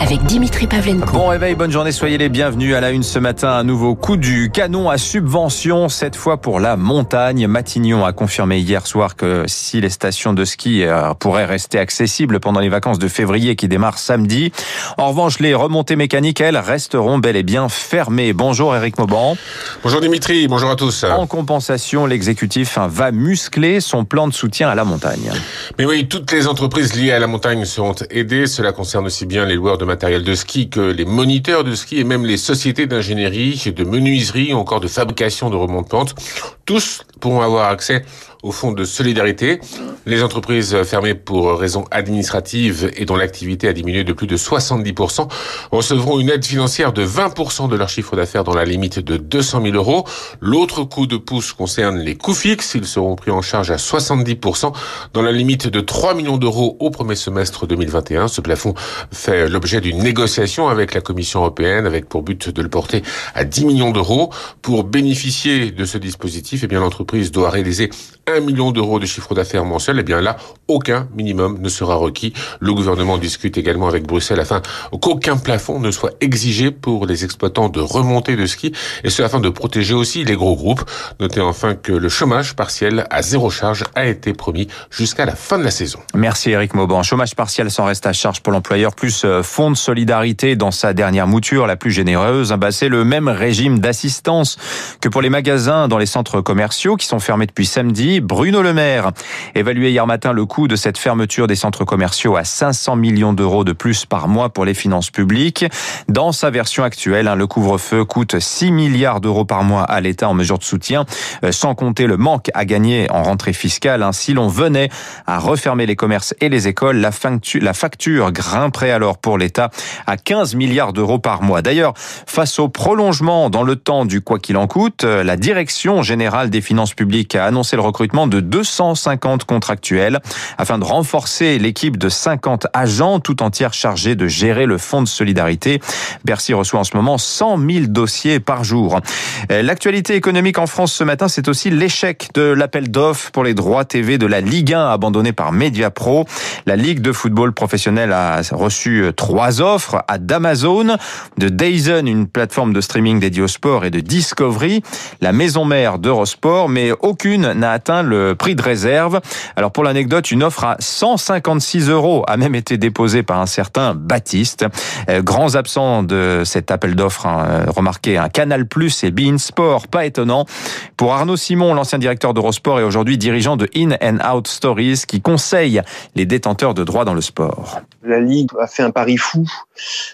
avec Dimitri Pavlenko. Bon réveil, bonne journée, soyez les bienvenus à la une ce matin. Un nouveau coup du canon à subvention, cette fois pour la montagne. Matignon a confirmé hier soir que si les stations de ski euh, pourraient rester accessibles pendant les vacances de février qui démarrent samedi, en revanche, les remontées mécaniques, elles, resteront bel et bien fermées. Bonjour Eric Mauban. Bonjour Dimitri, bonjour à tous. En compensation, l'exécutif va muscler son plan de soutien à la montagne. Mais oui, toutes les entreprises liées à la montagne seront aidées. Cela concerne aussi bien les loueurs de matériel de ski que les moniteurs de ski et même les sociétés d'ingénierie, de menuiserie ou encore de fabrication de remonte-pente. Tous pourront avoir accès au fonds de solidarité. Les entreprises fermées pour raisons administratives et dont l'activité a diminué de plus de 70% recevront une aide financière de 20% de leur chiffre d'affaires dans la limite de 200 000 euros. L'autre coup de pouce concerne les coûts fixes. Ils seront pris en charge à 70% dans la limite de 3 millions d'euros au premier semestre 2021. Ce plafond fait l'objet d'une négociation avec la Commission européenne avec pour but de le porter à 10 millions d'euros. Pour bénéficier de ce dispositif, eh bien, l'entreprise doit réaliser 1 million d'euros de chiffre d'affaires mensuel, eh bien là, aucun minimum ne sera requis. Le gouvernement discute également avec Bruxelles afin qu'aucun plafond ne soit exigé pour les exploitants de remontée de ski, et ce afin de protéger aussi les gros groupes. Notez enfin que le chômage partiel à zéro charge a été promis jusqu'à la fin de la saison. Merci Eric Mauban. Chômage partiel sans reste à charge pour l'employeur, plus euh, fonds de solidarité dans sa dernière mouture, la plus généreuse. Bah, c'est le même régime d'assistance que pour les magasins dans les centres commerciaux qui sont fermés depuis samedi. Bruno Le Maire évaluait hier matin le coût de cette fermeture des centres commerciaux à 500 millions d'euros de plus par mois pour les finances publiques. Dans sa version actuelle, hein, le couvre-feu coûte 6 milliards d'euros par mois à l'État en mesure de soutien, euh, sans compter le manque à gagner en rentrée fiscale. Hein. Si l'on venait à refermer les commerces et les écoles, la facture, la facture grimperait alors pour l'État à 15 milliards d'euros par mois. D'ailleurs, face au prolongement dans le temps du quoi qu'il en coûte, euh, la Direction générale des finances publiques a annoncé le recrutement de 250 contractuels afin de renforcer l'équipe de 50 agents tout entière chargés de gérer le fonds de solidarité. Bercy reçoit en ce moment 100 000 dossiers par jour. L'actualité économique en France ce matin, c'est aussi l'échec de l'appel d'offres pour les droits TV de la Ligue 1 abandonné par Mediapro. La Ligue de football professionnel a reçu trois offres à d'Amazon, de Dayson, une plateforme de streaming dédiée au sport, et de Discovery, la maison mère d'Eurosport, mais aucune n'a atteint le prix de réserve. Alors pour l'anecdote, une offre à 156 euros a même été déposée par un certain Baptiste. Euh, grands absents de cet appel d'offres, hein, euh, remarqué un Canal Plus et Bein Sport, pas étonnant. Pour Arnaud Simon, l'ancien directeur d'Eurosport et aujourd'hui dirigeant de In and Out Stories, qui conseille les détenteurs de droits dans le sport. La Ligue a fait un pari fou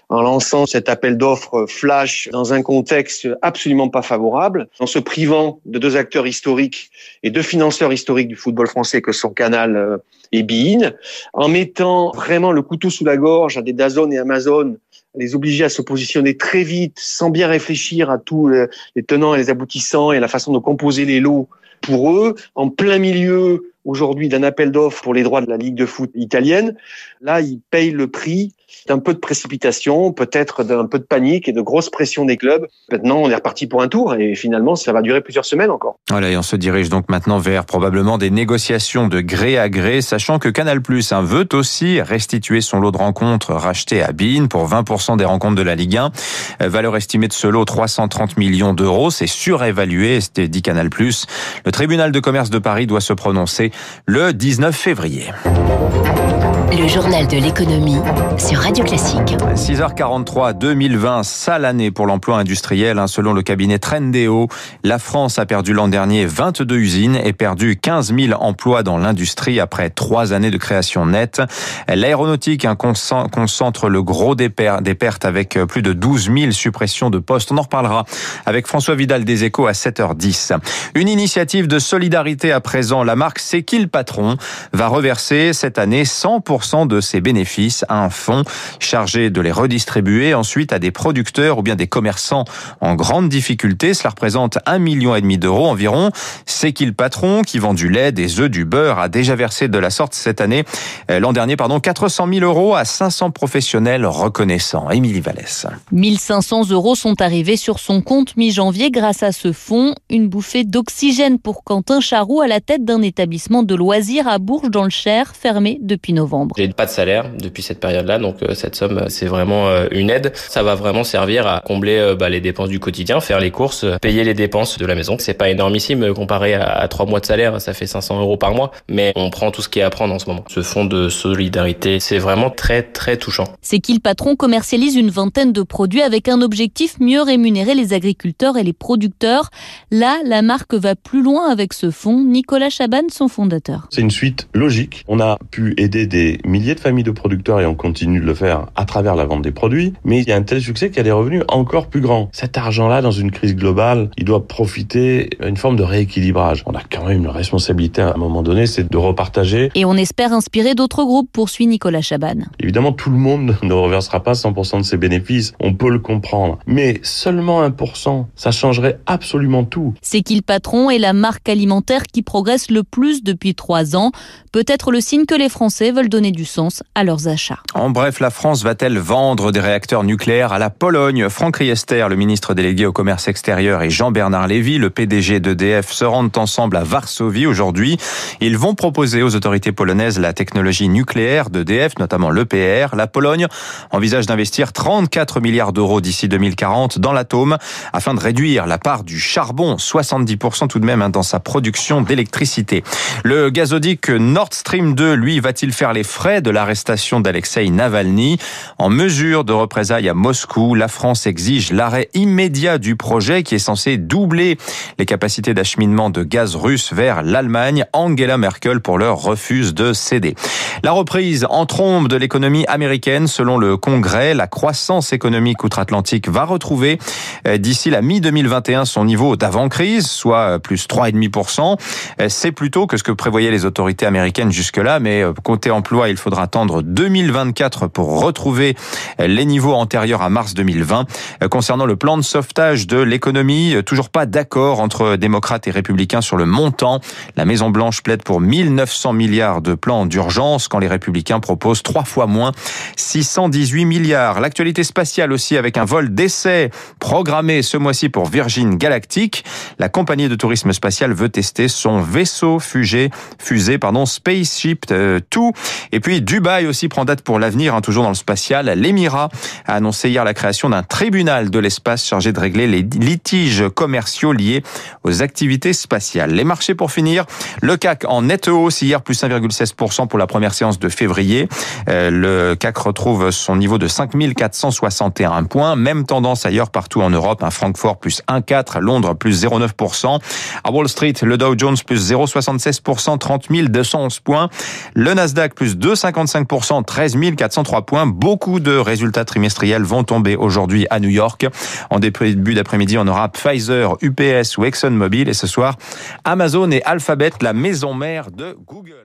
en lançant cet appel d'offres flash dans un contexte absolument pas favorable, en se privant de deux acteurs historiques et deux historiques du football français que sont Canal euh, et Bein, en mettant vraiment le couteau sous la gorge à des Dazone et Amazon les obliger à se positionner très vite, sans bien réfléchir à tous les tenants et les aboutissants et la façon de composer les lots pour eux, en plein milieu aujourd'hui d'un appel d'offres pour les droits de la Ligue de foot italienne. Là, ils payent le prix d'un peu de précipitation, peut-être d'un peu de panique et de grosse pression des clubs. Maintenant, on est reparti pour un tour et finalement, ça va durer plusieurs semaines encore. Voilà, et on se dirige donc maintenant vers probablement des négociations de gré à gré, sachant que Canal Plus hein, veut aussi restituer son lot de rencontres racheté à Bein pour 20% des rencontres de la Ligue 1. Euh, valeur estimée de ce lot 330 millions d'euros, c'est surévalué, c'était dit Canal Plus. Le tribunal de commerce de Paris doit se prononcer le 19 février. Le journal de l'économie sur Radio Classique. 6h43, 2020, sale année pour l'emploi industriel. Hein. Selon le cabinet Trendéo, la France a perdu l'an dernier 22 usines et perdu 15 000 emplois dans l'industrie après trois années de création nette. L'aéronautique hein, concentre le gros des pertes avec plus de 12 000 suppressions de postes. On en reparlera avec François Vidal des Échos à 7h10. Une initiative de solidarité à présent. La marque C'est qui patron va reverser cette année 100% de ses bénéfices à un fonds chargé de les redistribuer ensuite à des producteurs ou bien des commerçants en grande difficulté. Cela représente un million d'euros environ. C'est qui patron qui vend du lait, des œufs, du beurre a déjà versé de la sorte cette année, euh, l'an dernier, pardon, 400 000 euros à 500 professionnels reconnaissants. Émilie Vallès. 1500 euros sont arrivés sur son compte mi-janvier grâce à ce fonds. Une bouffée d'oxygène pour Quentin Charroux à la tête d'un établissement établissement de loisirs à Bourges dans le Cher, fermé depuis novembre. J'ai pas de salaire depuis cette période-là, donc euh, cette somme, c'est vraiment euh, une aide. Ça va vraiment servir à combler bah, les dépenses du quotidien, faire les courses, payer les dépenses de la maison. C'est pas énormissime comparé à trois mois de salaire, ça fait 500 euros par mois, mais on prend tout ce qui est à prendre en ce moment. Ce fonds de solidarité, c'est vraiment très très touchant. C'est qu'il patron commercialise une vingtaine de produits avec un objectif mieux rémunérer les agriculteurs et les producteurs. Là, la marque va plus loin avec ce fonds. Nicolas Chaban, son fondateur. C'est une suite logique. On a pu aider des milliers de familles de producteurs et on continue de le faire à travers la vente des produits. Mais il y a un tel succès qu'il y a des revenus encore plus grands. Cet argent-là, dans une crise globale, il doit profiter d'une forme de rééquilibrage. On a quand même une responsabilité à un moment donné, c'est de repartager. Et on espère inspirer d'autres groupes, poursuit Nicolas Chaban. Évidemment, tout le monde ne reversera pas 100% de ses bénéfices. On peut le comprendre. Mais seulement 1%, ça changerait absolument tout. C'est qu'il patron est la marque alimentaire qui progresse le plus depuis trois ans. Peut-être le signe que les Français veulent donner du sens à leurs achats. En bref, la France va-t-elle vendre des réacteurs nucléaires à la Pologne? Franck Riester, le ministre délégué au commerce extérieur, et Jean-Bernard Lévy, le PDG d'EDF, se rendent ensemble à Varsovie aujourd'hui. Ils vont proposer aux autorités polonaises la technologie nucléaire d'EDF, notamment l'EPR. La Pologne envisage d'investir 34 milliards d'euros d'ici 2040 dans l'atome afin de réduire la part du charbon, 70% tout de même hein, dans sa production d'électricité. Le gazoduc Nord Stream 2, lui, va-t-il faire les frais de l'arrestation d'Alexei Navalny? En mesure de représailles à Moscou, la France exige l'arrêt immédiat du projet qui est censé doubler les capacités d'acheminement de gaz russe vers l'Allemagne. Angela Merkel, pour l'heure, refuse de céder. La reprise en trombe de l'économie américaine, selon le Congrès, la croissance économique outre-Atlantique va retrouver euh, d'ici la mi-2021 son niveau d'avant-crise, soit plus 3,5%. Euh, c'est plutôt que ce que prévoyaient les autorités américaines jusque-là, mais côté emploi, il faudra attendre 2024 pour retrouver les niveaux antérieurs à mars 2020. Concernant le plan de sauvetage de l'économie, toujours pas d'accord entre démocrates et républicains sur le montant. La Maison-Blanche plaide pour 1900 milliards de plans d'urgence quand les républicains proposent trois fois moins, 618 milliards. L'actualité spatiale aussi avec un vol d'essai programmé ce mois-ci pour Virgin Galactic. La compagnie de tourisme spatial veut tester son vaisseau fusée, pardon, Spaceship 2. Euh, Et puis Dubaï aussi prend date pour l'avenir, hein, toujours dans le spatial. L'Émirat a annoncé hier la création d'un tribunal de l'espace chargé de régler les litiges commerciaux liés aux activités spatiales. Les marchés pour finir, le CAC en nette hausse hier plus 1,16% pour la première séance de février. Euh, le CAC retrouve son niveau de 5461 points. Même tendance ailleurs partout en Europe. Un Francfort plus 1,4, Londres plus 0,9%. À Wall Street, le Dow Jones plus 0,76%, 30 211 points. Le Nasdaq plus 2,55%, 13 403 points. Beaucoup de résultats trimestriels vont tomber aujourd'hui à New York. En début d'après-midi, on aura Pfizer, UPS ou ExxonMobil et ce soir, Amazon et Alphabet, la maison mère de Google.